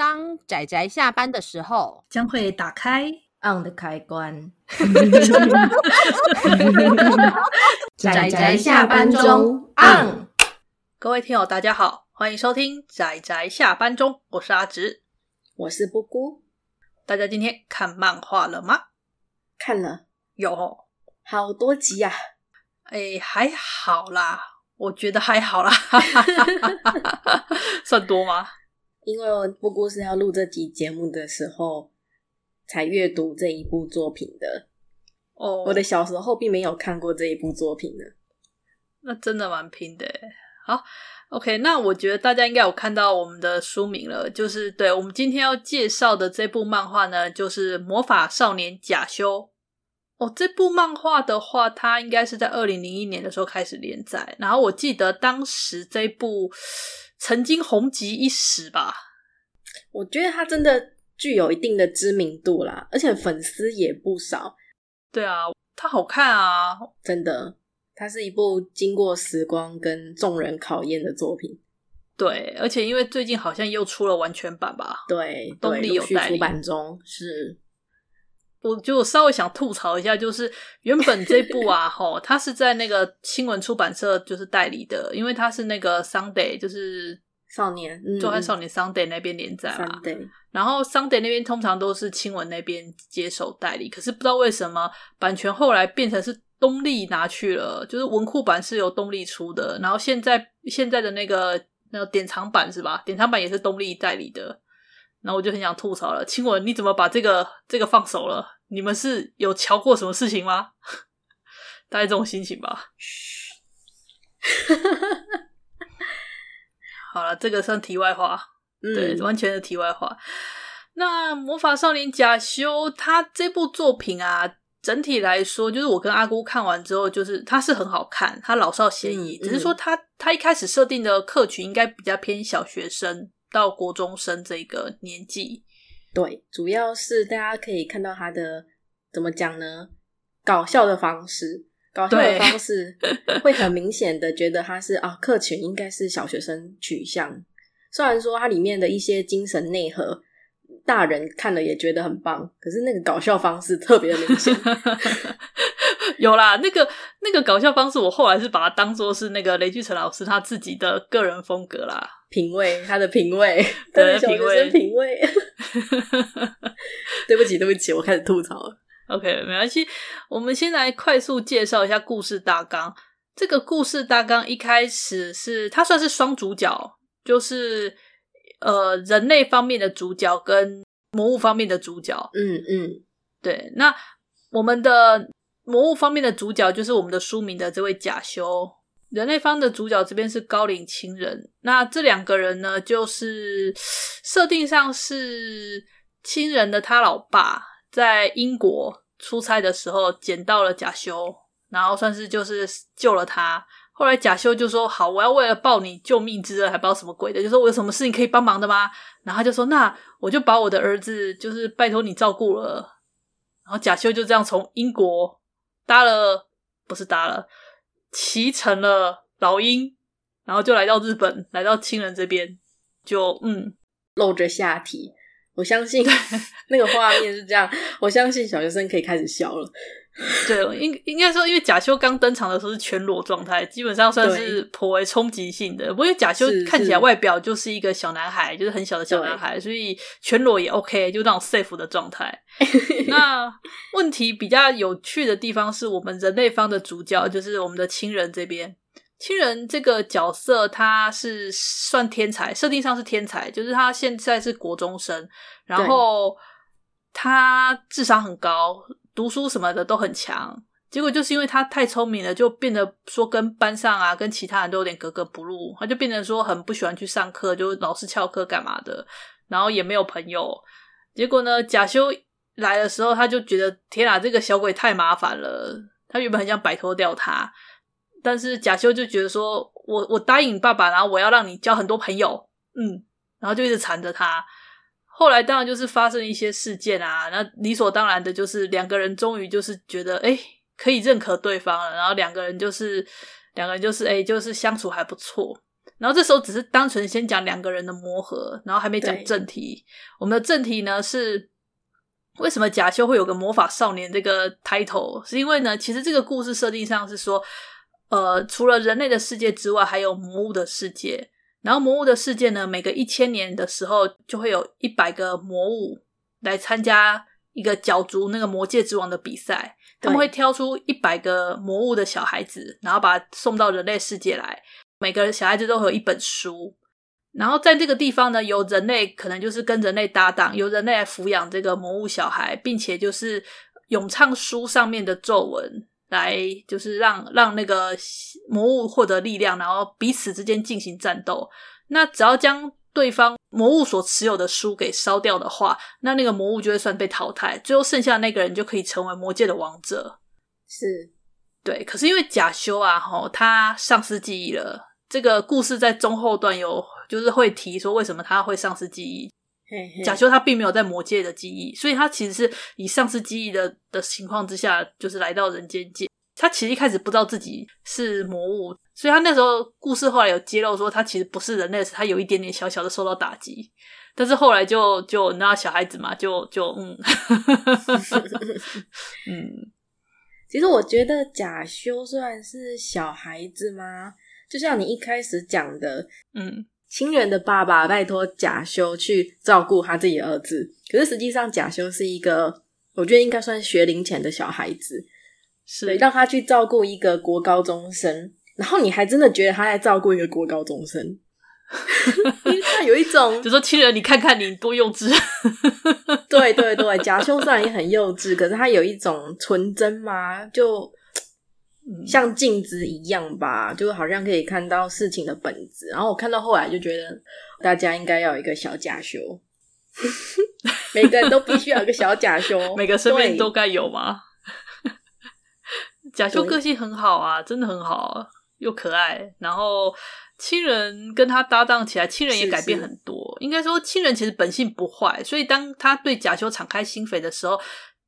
当仔仔下班的时候，将会打开 on 的开关。仔仔下班中 on。各位听友，大家好，欢迎收听仔仔下班中，我是阿直，我是布姑。大家今天看漫画了吗？看了，有好多集呀、啊。哎，还好啦，我觉得还好啦，算多吗？因为布姑是要录这集节目的时候才阅读这一部作品的。哦，oh, 我的小时候并没有看过这一部作品呢。那真的蛮拼的。好，OK，那我觉得大家应该有看到我们的书名了，就是对我们今天要介绍的这部漫画呢，就是《魔法少年假修》。哦，这部漫画的话，它应该是在二零零一年的时候开始连载，然后我记得当时这部。曾经红极一时吧，我觉得它真的具有一定的知名度啦，而且粉丝也不少。对啊，它好看啊，真的，它是一部经过时光跟众人考验的作品。对，而且因为最近好像又出了完全版吧？对，东立有代理。出版中是。我就稍微想吐槽一下，就是原本这部啊，吼，它是在那个新闻出版社就是代理的，因为它是那个 Sunday，就是少年周刊少年 Sunday 那边连载嘛。Sunday，然后 Sunday 那边通常都是青文那边接手代理，可是不知道为什么版权后来变成是东立拿去了，就是文库版是由东立出的，然后现在现在的那个那个典藏版是吧？典藏版也是东立代理的。然后我就很想吐槽了，青文你怎么把这个这个放手了？你们是有瞧过什么事情吗？大概这种心情吧。好了，这个算题外话，嗯、对，完全的题外话。那魔法少年假修他这部作品啊，整体来说，就是我跟阿姑看完之后，就是他是很好看，他老少咸宜，嗯、只是说他他一开始设定的客群应该比较偏小学生。到国中生这个年纪，对，主要是大家可以看到他的怎么讲呢？搞笑的方式，搞笑的方式 会很明显的觉得他是啊，客群应该是小学生取向。虽然说它里面的一些精神内核，大人看了也觉得很棒，可是那个搞笑方式特别的明显。有啦，那个那个搞笑方式，我后来是把它当做是那个雷巨成老师他自己的个人风格啦。品味，他的品味，对，品味，品味。对不起，对不起，我开始吐槽了。OK，没关系。我们先来快速介绍一下故事大纲。这个故事大纲一开始是它算是双主角，就是呃人类方面的主角跟魔物方面的主角。嗯嗯，对。那我们的魔物方面的主角就是我们的书名的这位贾修。人类方的主角这边是高岭清人，那这两个人呢，就是设定上是亲人的他老爸在英国出差的时候捡到了贾修，然后算是就是救了他。后来贾修就说：“好，我要为了报你救命之恩，还不知道什么鬼的，就说我有什么事情可以帮忙的吗？”然后他就说：“那我就把我的儿子就是拜托你照顾了。”然后贾修就这样从英国搭了，不是搭了。骑成了老鹰，然后就来到日本，来到亲人这边，就嗯，露着下体。我相信 那个画面是这样，我相信小学生可以开始笑了。对，应应该说，因为贾修刚登场的时候是全裸状态，基本上算是颇为冲击性的。不过贾修看起来外表就是一个小男孩，就是很小的小男孩，所以全裸也 OK，就那种 safe 的状态。那问题比较有趣的地方是我们人类方的主角，就是我们的亲人这边。亲人这个角色他是算天才，设定上是天才，就是他现在是国中生，然后他智商很高。读书什么的都很强，结果就是因为他太聪明了，就变得说跟班上啊，跟其他人都有点格格不入。他就变成说很不喜欢去上课，就老是翘课干嘛的，然后也没有朋友。结果呢，贾修来的时候，他就觉得天啊，这个小鬼太麻烦了。他原本很想摆脱掉他，但是贾修就觉得说我我答应你爸爸，然后我要让你交很多朋友，嗯，然后就一直缠着他。后来当然就是发生一些事件啊，那理所当然的就是两个人终于就是觉得诶可以认可对方了，然后两个人就是两个人就是诶就是相处还不错。然后这时候只是单纯先讲两个人的磨合，然后还没讲正题。我们的正题呢是为什么贾修会有个魔法少年这个 title？是因为呢，其实这个故事设定上是说，呃，除了人类的世界之外，还有魔物的世界。然后魔物的世界呢，每隔一千年的时候，就会有一百个魔物来参加一个角逐那个魔界之王的比赛。他们会挑出一百个魔物的小孩子，然后把他送到人类世界来。每个小孩子都会有一本书，然后在这个地方呢，由人类可能就是跟人类搭档，由人类来抚养这个魔物小孩，并且就是咏唱书上面的咒文，来就是让让那个魔物获得力量，然后彼此之间进行战斗。那只要将对方魔物所持有的书给烧掉的话，那那个魔物就会算被淘汰，最后剩下的那个人就可以成为魔界的王者。是，对。可是因为假修啊，吼，他丧失记忆了。这个故事在中后段有，就是会提说为什么他会丧失记忆。贾修他并没有在魔界的记忆，所以他其实是以丧失记忆的的情况之下，就是来到人间界。他其实一开始不知道自己是魔物，所以他那时候故事后来有揭露说他其实不是人类，是他有一点点小小的受到打击。但是后来就就你知道小孩子嘛，就就嗯嗯。其实我觉得假修算是小孩子吗？就像你一开始讲的，嗯，亲人的爸爸拜托贾修去照顾他自己的儿子，可是实际上贾修是一个，我觉得应该算学龄前的小孩子，是。对，让他去照顾一个国高中生，然后你还真的觉得他在照顾一个国高中生，因为他有一种，就说亲人，你看看你多幼稚，对对对，贾修虽然也很幼稚，可是他有一种纯真嘛，就。像镜子一样吧，就好像可以看到事情的本质。然后我看到后来就觉得，大家应该要有一个小假修，每个人都必须要有一个小假修，每个生命都该有吗？假修个性很好啊，真的很好，又可爱。然后亲人跟他搭档起来，亲人也改变很多。是是应该说，亲人其实本性不坏，所以当他对假修敞开心扉的时候。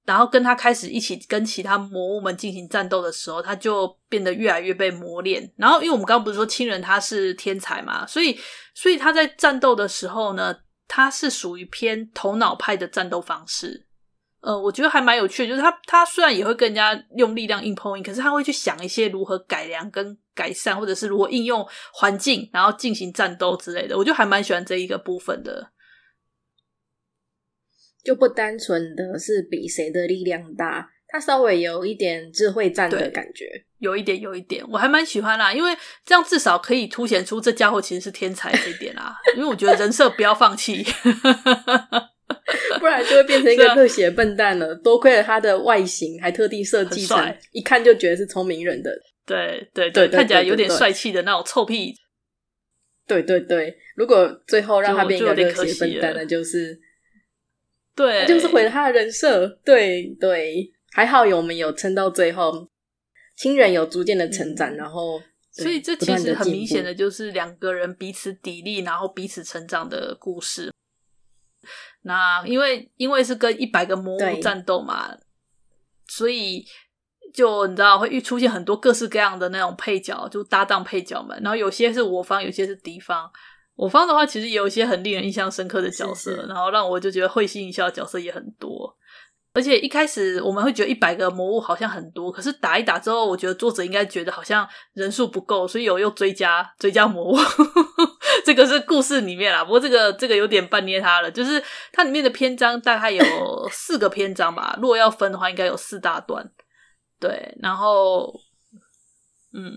然后跟他开始一起跟其他魔物们进行战斗的时候，他就变得越来越被磨练。然后，因为我们刚刚不是说亲人他是天才嘛，所以，所以他在战斗的时候呢，他是属于偏头脑派的战斗方式。呃，我觉得还蛮有趣的，就是他他虽然也会跟人家用力量硬碰硬，可是他会去想一些如何改良跟改善，或者是如何应用环境，然后进行战斗之类的。我就还蛮喜欢这一个部分的。就不单纯的是比谁的力量大，他稍微有一点智慧战的感觉，有一点，有一点，我还蛮喜欢啦，因为这样至少可以凸显出这家伙其实是天才这一点啦。因为我觉得人设不要放弃，不然就会变成一个热血笨蛋了。多亏了他的外形，还特地设计成一看就觉得是聪明人的，对对对，看起来有点帅气的那种臭屁。对对对，如果最后让他变一个热血笨蛋，那就是。对，就是毁了他的人设。对对，还好有我们有撑到最后，亲人有逐渐的成长，嗯、然后所以这其实很明显的就是两个人彼此砥砺，然后彼此成长的故事。那因为因为是跟一百个魔物战斗嘛，所以就你知道会出现很多各式各样的那种配角，就搭档配角们，然后有些是我方，有些是敌方。我方的话，其实也有一些很令人印象深刻的角色，是是然后让我就觉得会心一笑的角色也很多。而且一开始我们会觉得一百个魔物好像很多，可是打一打之后，我觉得作者应该觉得好像人数不够，所以有又追加追加魔物。这个是故事里面啦，不过这个这个有点半捏他了，就是它里面的篇章大概有四个篇章吧，如果要分的话，应该有四大段。对，然后嗯。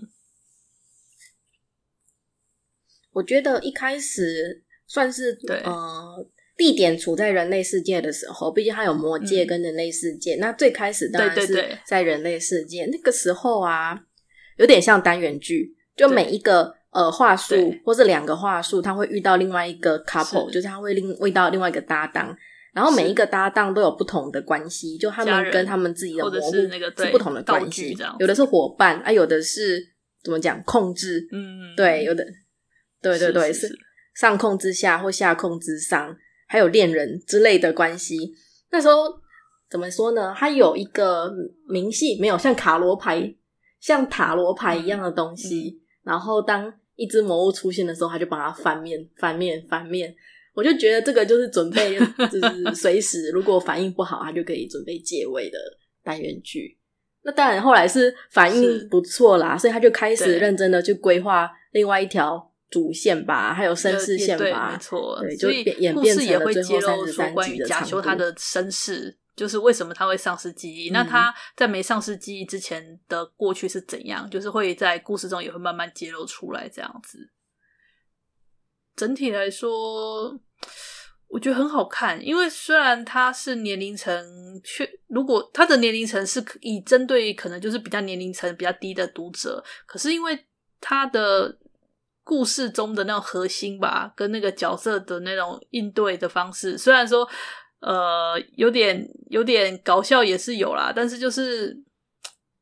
我觉得一开始算是对。呃地点处在人类世界的时候，毕竟它有魔界跟人类世界。嗯、那最开始当然是在人类世界，对对对，那个时候啊，有点像单元剧，就每一个呃话术或是两个话术，他会遇到另外一个 couple，是就是他会另遇到另外一个搭档，然后每一个搭档都有不同的关系，就他们跟他们自己的魔物是不同的关系，有的是伙伴啊，有的是怎么讲控制，嗯，对，有的。对对对，是，上控之下或下控之上，还有恋人之类的关系。那时候怎么说呢？它有一个明细，没有像卡罗牌、像塔罗牌一样的东西。然后当一只魔物出现的时候，他就帮他翻面、翻面、翻面。我就觉得这个就是准备，就是随时如果反应不好，他就可以准备借位的单元剧。那当然后来是反应不错啦，所以他就开始认真的去规划另外一条主线吧，还有身世线吧，没错。对，就演变成了最后三十三集的关于贾修他的身世。就是为什么他会丧失记忆？嗯、那他在没丧失记忆之前的过去是怎样？就是会在故事中也会慢慢揭露出来，这样子。整体来说，我觉得很好看。因为虽然他是年龄层，却如果他的年龄层是以针对可能就是比较年龄层比较低的读者，可是因为他的故事中的那种核心吧，跟那个角色的那种应对的方式，虽然说。呃，有点有点搞笑也是有啦，但是就是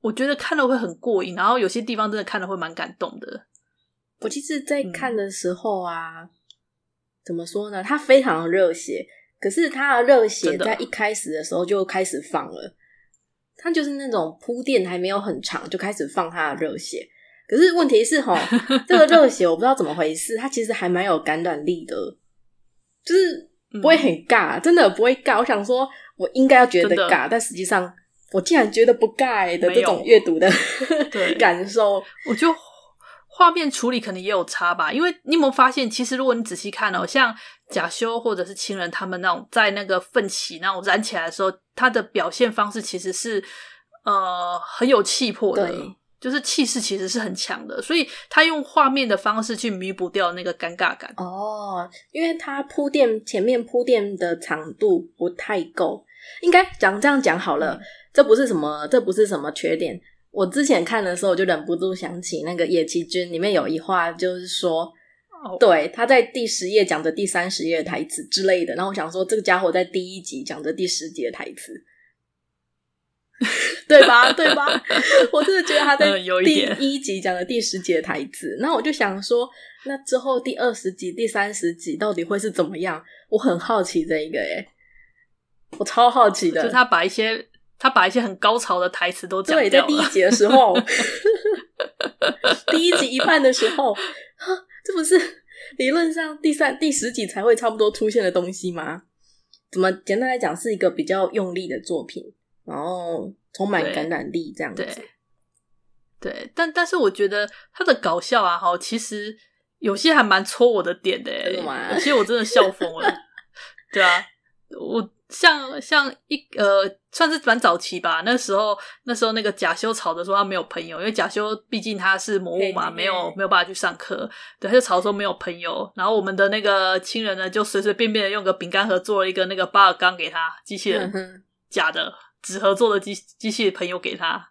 我觉得看了会很过瘾，然后有些地方真的看了会蛮感动的。我其实，在看的时候啊，嗯、怎么说呢？他非常热血，可是他的热血在一开始的时候就开始放了，他就是那种铺垫还没有很长就开始放他的热血。可是问题是吼，这个热血我不知道怎么回事，它其实还蛮有感染力的，就是。不会很尬，真的不会尬。我想说，我应该要觉得尬，但实际上我竟然觉得不尬的这种阅读的 对感受。我觉得画面处理可能也有差吧，因为你有没有发现，其实如果你仔细看哦，像假修或者是亲人他们那种在那个奋起那种燃起来的时候，他的表现方式其实是呃很有气魄的。就是气势其实是很强的，所以他用画面的方式去弥补掉那个尴尬感。哦，因为他铺垫前面铺垫的长度不太够，应该讲这样讲好了，嗯、这不是什么，这不是什么缺点。我之前看的时候，我就忍不住想起那个野崎君里面有一话，就是说，哦、对，他在第十页讲的第三十页的台词之类的。然后我想说，这个家伙在第一集讲的第十集的台词。对吧？对吧？我真的觉得他在第一集讲的第十集的台词，那我就想说，那之后第二十集、第三十集到底会是怎么样？我很好奇这一个，诶我超好奇的。就他把一些他把一些很高潮的台词都讲。对，在第一集的时候，第一集一半的时候，这不是理论上第三、第十集才会差不多出现的东西吗？怎么简单来讲，是一个比较用力的作品。然后充满感染力这样子，对，对，但但是我觉得他的搞笑啊，哈，其实有些还蛮戳我的点的，哎，其实我真的笑疯了，对啊，我像像一呃，算是蛮早期吧，那时候那时候那个贾修吵着说他没有朋友，因为贾修毕竟他是魔物嘛，没有没有办法去上课，对，他就吵说没有朋友，然后我们的那个亲人呢，就随随便便的用个饼干盒做了一个那个巴尔刚给他机器人，嗯、假的。纸盒做的机机器朋友给他，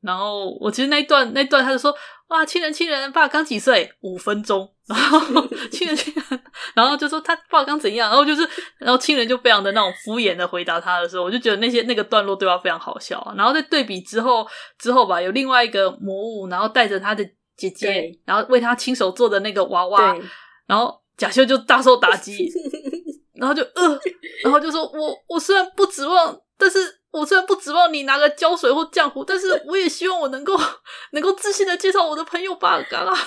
然后我其实那一段那一段他就说哇，亲人亲人，爸刚几岁？五分钟，然后 亲人亲人，然后就说他爸刚怎样，然后就是然后亲人就非常的那种敷衍的回答他的时候，我就觉得那些那个段落对话非常好笑。然后在对比之后之后吧，有另外一个魔物，然后带着他的姐姐，然后为他亲手做的那个娃娃，然后贾秀就大受打击，然后就呃，然后就说我我虽然不指望。但是我虽然不指望你拿个胶水或浆糊，但是我也希望我能够 能够自信的介绍我的朋友巴尔刚啊。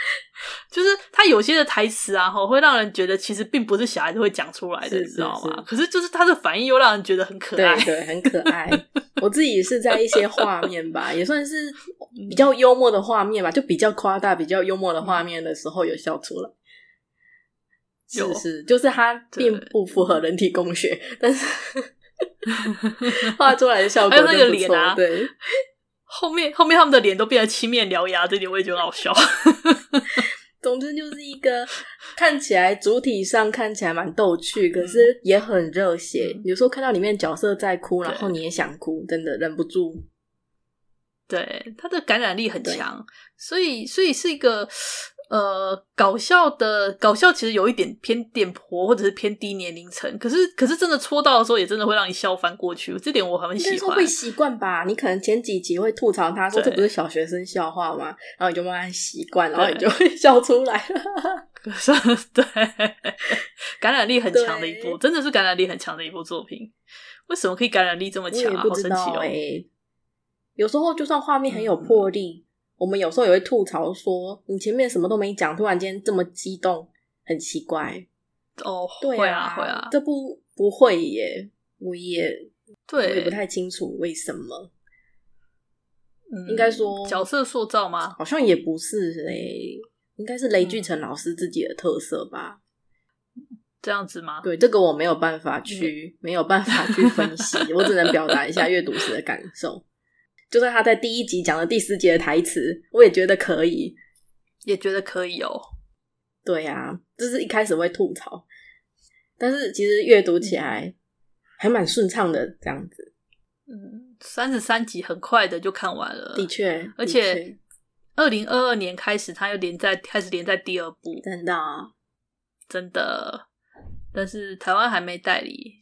就是他有些的台词啊，哈，会让人觉得其实并不是小孩子会讲出来的，你知道吗？可是就是他的反应又让人觉得很可爱，对，对，很可爱。我自己是在一些画面吧，也算是比较幽默的画面吧，就比较夸大、比较幽默的画面的时候有笑出来。有是是，就是他并不符合人体工学，但是。画出来的效果还有那个脸啊，对，后面后面他们的脸都变得青面獠牙，这点我也觉得好笑。总之就是一个看起来主体上看起来蛮逗趣，可是也很热血。嗯、有时候看到里面角色在哭，然后你也想哭，真的忍不住。对，他的感染力很强，所以所以是一个。呃，搞笑的搞笑其实有一点偏电婆，或者是偏低年龄层。可是，可是真的戳到的时候，也真的会让你笑翻过去。这点我很喜欢。会习惯吧？你可能前几集会吐槽他说这不是小学生笑话吗？然后你就慢慢习惯，然后你就会 笑出来了。可是，对，感染力很强的一部，真的是感染力很强的一部作品。为什么可以感染力这么强啊？好神奇哦！有时候就算画面很有魄力。嗯我们有时候也会吐槽说，你前面什么都没讲，突然间这么激动，很奇怪。哦，对啊，会啊，会啊，这不不会耶，我也对，我也不太清楚为什么。嗯，应该说角色塑造吗？好像也不是嘞，应该是雷俊成老师自己的特色吧。这样子吗？对，这个我没有办法去，嗯、没有办法去分析，我只能表达一下阅读时的感受。就算他在第一集讲了第四集的台词，我也觉得可以，也觉得可以哦。对呀、啊，就是一开始会吐槽，但是其实阅读起来还蛮顺畅的，这样子。嗯，三十三集很快的就看完了，的确，而且二零二二年开始，他又连载，开始连载第二部，真的、啊，真的。但是台湾还没代理，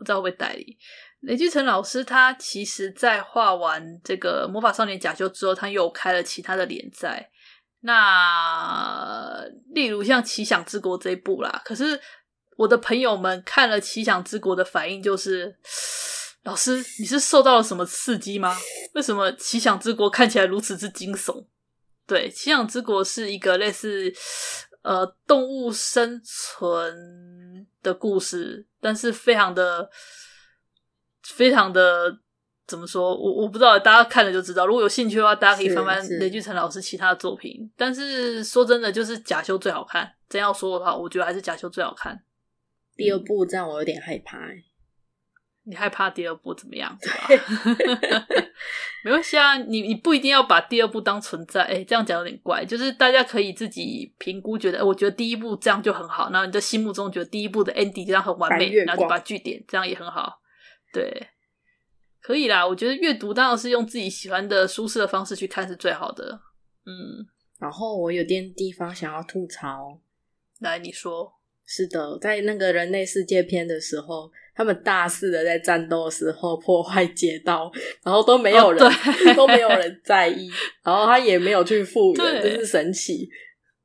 不知道会不会代理。雷巨成老师他其实，在画完这个《魔法少年贾修》之后，他又开了其他的连载。那例如像《奇想之国》这一部啦，可是我的朋友们看了《奇想之国》的反应就是：老师，你是受到了什么刺激吗？为什么《奇想之国》看起来如此之惊悚？对，《奇想之国》是一个类似呃动物生存的故事，但是非常的。非常的怎么说？我我不知道，大家看了就知道。如果有兴趣的话，大家可以翻翻雷巨成老师其他的作品。但是说真的，就是假修最好看。真要说的话，我觉得还是假修最好看。第二部这样我有点害怕。你害怕第二部怎么样？对吧？没关系啊，你你不一定要把第二部当存在。哎，这样讲有点怪。就是大家可以自己评估，觉得我觉得第一部这样就很好。然后你在心目中觉得第一部的 ending 这样很完美，然后就把句点，这样也很好。对，可以啦。我觉得阅读当然是用自己喜欢的、舒适的方式去看是最好的。嗯，然后我有点地方想要吐槽。来，你说。是的，在那个人类世界篇的时候，他们大肆的在战斗的时候破坏街道，然后都没有人，哦、都没有人在意，然后他也没有去复原，真是神奇。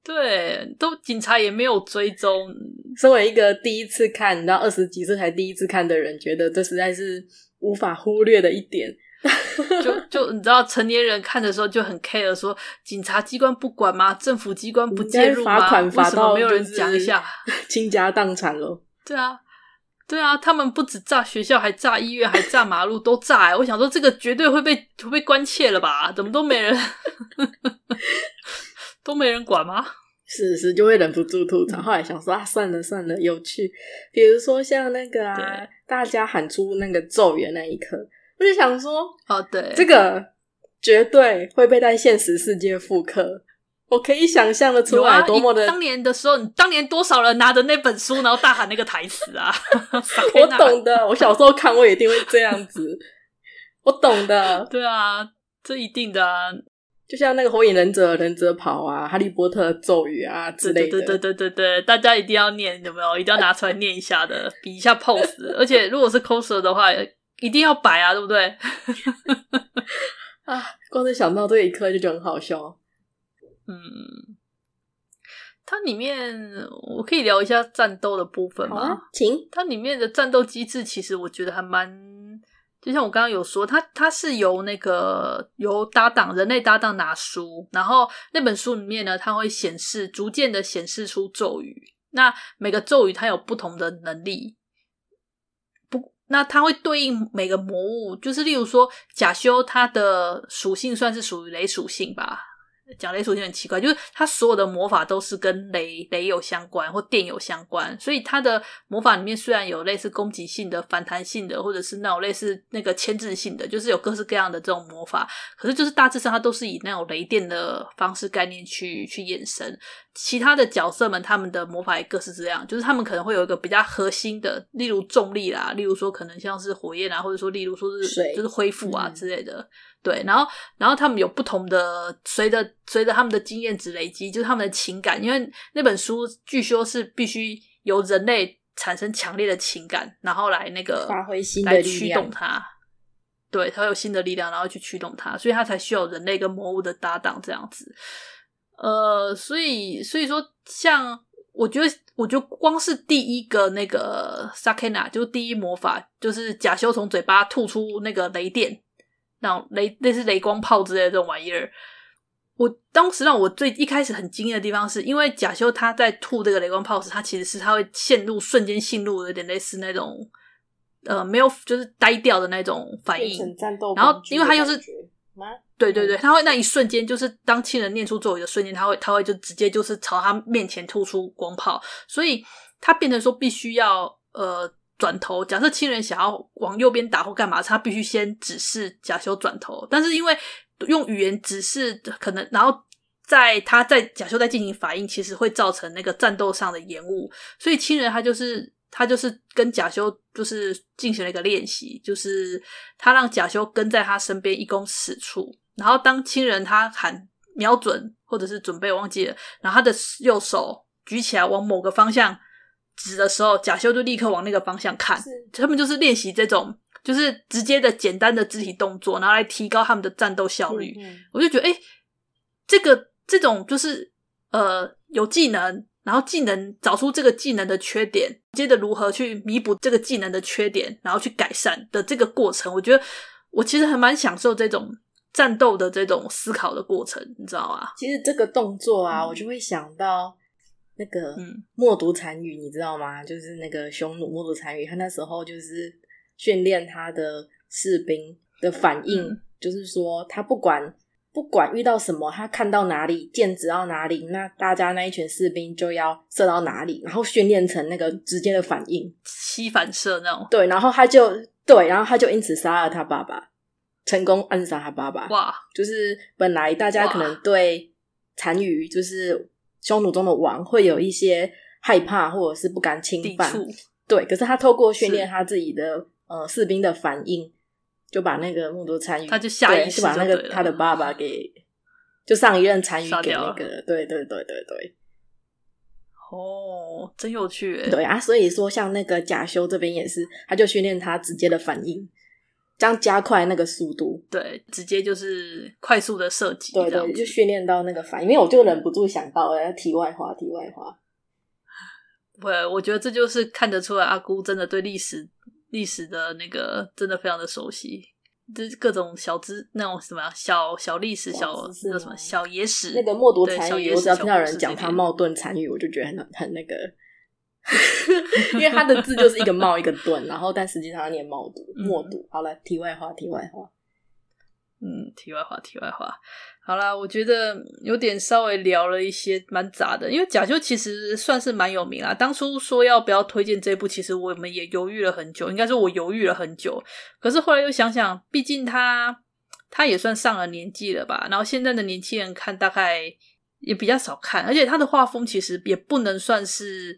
对，都警察也没有追踪。身为一个第一次看，你知道二十几岁才第一次看的人，觉得这实在是无法忽略的一点。就就你知道，成年人看的时候就很 care，说警察机关不管吗？政府机关不介入吗？罚款罚到没有人讲一下，倾家荡产了。对啊，对啊，他们不止炸学校，还炸医院，还炸马路，都炸、欸。我想说，这个绝对会被会被关切了吧？怎么都没人？都没人管吗？是是，就会忍不住吐槽。后来想说啊，算了算了，有趣。比如说像那个啊，大家喊出那个咒语那一刻，我就想说，哦，对，这个绝对会被在现实世界复刻。我可以想象的出来，多么的、啊、当年的时候，你当年多少人拿着那本书，然后大喊那个台词啊？我懂的，我小时候看，我一定会这样子。我懂的，对啊，这一定的啊。就像那个火影忍者忍者跑啊，哈利波特咒语啊之类的，对对对对对，大家一定要念，有没有？一定要拿出来念一下的，比一下 pose。而且如果是 coser 的话，一定要摆啊，对不对？啊，光是想到这一刻就觉得很好笑。嗯，它里面我可以聊一下战斗的部分吗？啊、请。它里面的战斗机制其实我觉得还蛮。就像我刚刚有说，它它是由那个由搭档人类搭档拿书，然后那本书里面呢，它会显示逐渐的显示出咒语。那每个咒语它有不同的能力，不，那它会对应每个魔物，就是例如说假修它的属性算是属于雷属性吧。讲雷属性很奇怪，就是他所有的魔法都是跟雷雷有相关或电有相关，所以他的魔法里面虽然有类似攻击性的、反弹性的，或者是那种类似那个牵制性的，就是有各式各样的这种魔法，可是就是大致上它都是以那种雷电的方式概念去去衍生。其他的角色们他们的魔法也各式这样，就是他们可能会有一个比较核心的，例如重力啦，例如说可能像是火焰啊，或者说例如说是就是恢复啊之类的。嗯对，然后，然后他们有不同的，随着随着他们的经验值累积，就是他们的情感，因为那本书据说是必须由人类产生强烈的情感，然后来那个发挥新的来驱动它。对，它有新的力量，然后去驱动它，所以它才需要人类跟魔物的搭档这样子。呃，所以所以说，像我觉得，我觉得光是第一个那个 Sakena，就是第一魔法，就是贾修从嘴巴吐出那个雷电。那种雷类似雷光炮之类的这种玩意儿，我当时让我最一开始很惊艳的地方是，因为贾修他在吐这个雷光炮时，他其实是他会陷入瞬间陷入有点类似那种呃没有就是呆掉的那种反应，然后因为他又是对对对，他会那一瞬间就是当亲人念出咒语的瞬间，他会他会就直接就是朝他面前吐出光炮，所以他变成说必须要呃转头，假设亲人想要往右边打或干嘛，他必须先指示贾修转头，但是因为用语言指示可能，然后在他在贾修在进行反应，其实会造成那个战斗上的延误。所以亲人他就是他就是跟贾修就是进行了一个练习，就是他让贾修跟在他身边一公尺处，然后当亲人他喊瞄准或者是准备忘记了，然后他的右手举起来往某个方向指的时候，贾修就立刻往那个方向看。他们就是练习这种。就是直接的简单的肢体动作，然后来提高他们的战斗效率。嗯嗯，我就觉得，哎、欸，这个这种就是呃有技能，然后技能找出这个技能的缺点，接着如何去弥补这个技能的缺点，然后去改善的这个过程，我觉得我其实还蛮享受这种战斗的这种思考的过程，你知道吗？其实这个动作啊，嗯、我就会想到那个默读残语，你知道吗？就是那个匈奴默读残语，他那时候就是。训练他的士兵的反应，嗯、就是说他不管不管遇到什么，他看到哪里箭指到哪里，那大家那一群士兵就要射到哪里，然后训练成那个直接的反应，吸反射那种。对，然后他就对，然后他就因此杀了他爸爸，成功暗杀他爸爸。哇！就是本来大家可能对单于就是匈奴中的王会有一些害怕或者是不敢侵犯，对，可是他透过训练他自己的。呃，士兵的反应就把那个默读残语，他就下意识就把那个他的爸爸给，就上一任残语给那个，对对对对对。哦，真有趣。对啊，所以说像那个贾修这边也是，他就训练他直接的反应，这样加快那个速度。对，直接就是快速的射击。对对，就训练到那个反应，因为我就忍不住想到，哎，题外话，题外话。不，我觉得这就是看得出来，阿姑真的对历史。历史的那个真的非常的熟悉，就是各种小知那种什么小小历史小那什么小野史，那个默读残语，我只要听到人讲他冒顿残语，我就觉得很很那个，因为他的字就是一个冒一个顿，然后但实际上他念冒读默读。好了，题外话，题外话。嗯，题外话，题外话。好啦，我觉得有点稍微聊了一些蛮杂的，因为假修其实算是蛮有名啦。当初说要不要推荐这部，其实我们也犹豫了很久，应该说我犹豫了很久。可是后来又想想，毕竟他他也算上了年纪了吧，然后现在的年轻人看大概也比较少看，而且他的画风其实也不能算是。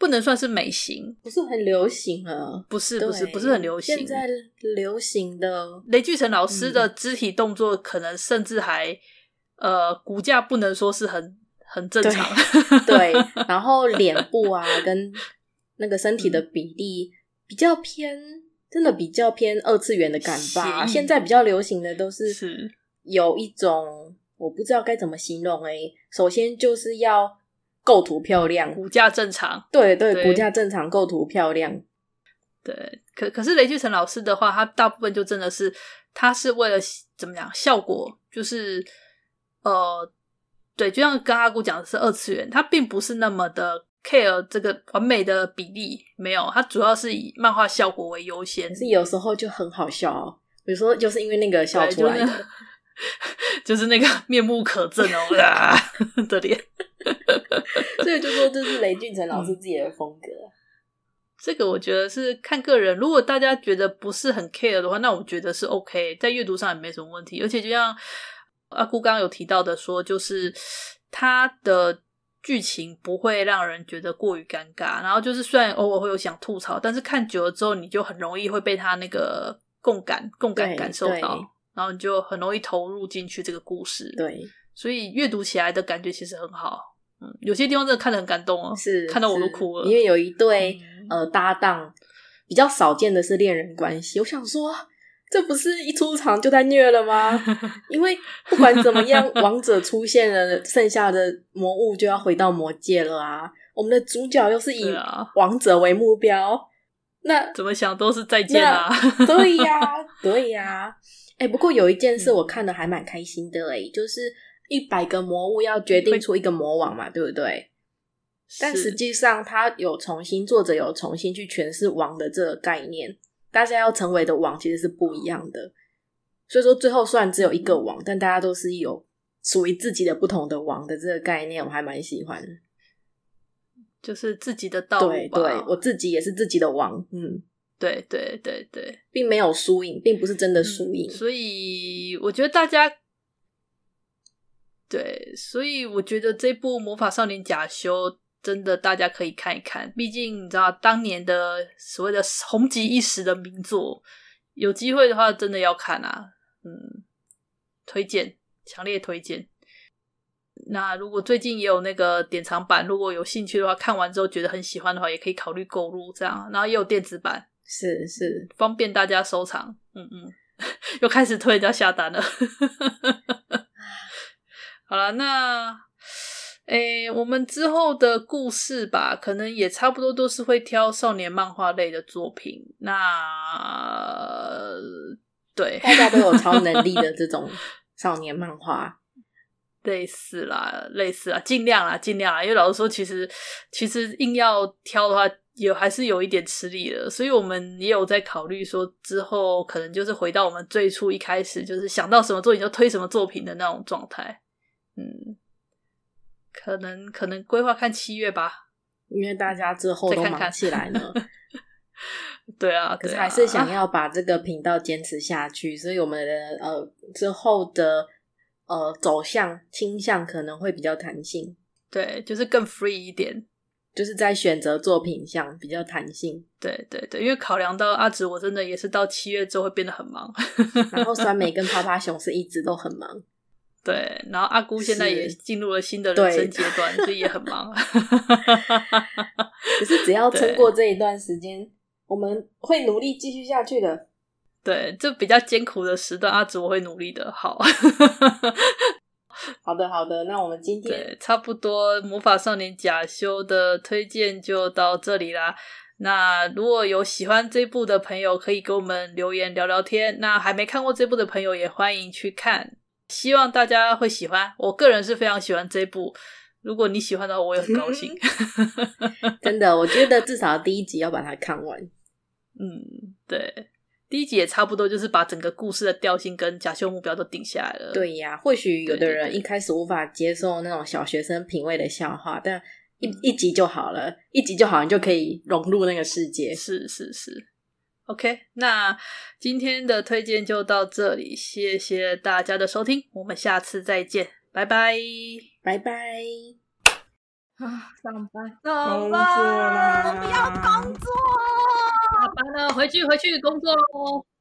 不能算是美型，不是很流行啊。不是，不是，不是很流行。现在流行的雷巨成老师的肢体动作，可能甚至还、嗯、呃骨架不能说是很很正常。对，对，然后脸部啊，跟那个身体的比例比较偏，真的比较偏二次元的感吧。现在比较流行的都是是有一种我不知道该怎么形容诶、欸，首先就是要。构图漂亮，骨架正常。对对，骨架正常，构图漂亮。对，可可是雷巨成老师的话，他大部分就真的是，他是为了怎么讲效果，就是呃，对，就像跟阿姑讲的是二次元，他并不是那么的 care 这个完美的比例，没有，他主要是以漫画效果为优先。可是有时候就很好笑哦，比如说就是因为那个笑出来的，就是、那个面目可憎哦的脸。所以就说这是雷俊成老师自己的风格，嗯。这个我觉得是看个人，如果大家觉得不是很 care 的话，那我觉得是 OK，在阅读上也没什么问题。而且就像阿姑刚刚有提到的说，就是他的剧情不会让人觉得过于尴尬。然后就是虽然偶尔会有想吐槽，但是看久了之后，你就很容易会被他那个共感、共感感受到，然后你就很容易投入进去这个故事。对，所以阅读起来的感觉其实很好。嗯，有些地方真的看得很感动哦，是看到我都哭了。因为有一对、嗯、呃搭档，比较少见的是恋人关系。我想说，这不是一出场就在虐了吗？因为不管怎么样，王者出现了，剩下的魔物就要回到魔界了啊。我们的主角又是以王者为目标，啊、那怎么想都是再见啊！对呀、啊，对呀、啊。哎、欸，不过有一件事我看的还蛮开心的、欸，哎，就是。一百个魔物要决定出一个魔王嘛，对不对？但实际上，他有重新作者有重新去诠释王的这个概念，大家要成为的王其实是不一样的。所以说，最后虽然只有一个王，但大家都是有属于自己的不同的王的这个概念，我还蛮喜欢。就是自己的道。对对，我自己也是自己的王。嗯，对对对对，并没有输赢，并不是真的输赢。嗯，所以我觉得大家。对，所以我觉得这部《魔法少年假修》真的大家可以看一看，毕竟你知道当年的所谓的红极一时的名作，有机会的话真的要看啊，嗯，推荐，强烈推荐。那如果最近也有那个典藏版，如果有兴趣的话，看完之后觉得很喜欢的话，也可以考虑购入这样。然后也有电子版，是是方便大家收藏。嗯嗯，又开始推人家下单了。好了，那，诶，我们之后的故事吧，可能也差不多都是会挑少年漫画类的作品。那，对，大家都有超能力的这种少年漫画，类似啦，类似啦，尽量啦，尽量啦。因为老实说，其实其实硬要挑的话，也还是有一点吃力的。所以我们也有在考虑说，之后可能就是回到我们最初一开始，就是想到什么作品就推什么作品的那种状态。嗯，可能可能规划看七月吧，因为大家之后都忙起来了。对啊，可是还是想 要把这个频道坚持下去，啊、所以我们的呃之后的呃走向倾向可能会比较弹性。对，就是更 free 一点，就是在选择作品上比较弹性。对对对，因为考量到阿紫，我真的也是到七月之后会变得很忙，然后酸梅跟 趴趴熊是一直都很忙。对，然后阿姑现在也进入了新的人生阶段，所以也很忙。可是只要撑过这一段时间，我们会努力继续下去的。对，这比较艰苦的时段，阿紫我会努力的。好，好的，好的。那我们今天对差不多《魔法少年假修》的推荐就到这里啦。那如果有喜欢这部的朋友，可以给我们留言聊聊天。那还没看过这部的朋友，也欢迎去看。希望大家会喜欢，我个人是非常喜欢这部。如果你喜欢的话，我也很高兴。真的，我觉得至少第一集要把它看完。嗯，对，第一集也差不多，就是把整个故事的调性跟假修目标都定下来了。对呀，或许有的人一开始无法接受那种小学生品味的笑话，但一一集就好了，一集就好，你就可以融入那个世界。是是是。OK，那今天的推荐就到这里，谢谢大家的收听，我们下次再见，拜拜，拜拜。啊，上班，上班，我不要工作，下完了，回去回去工作喽。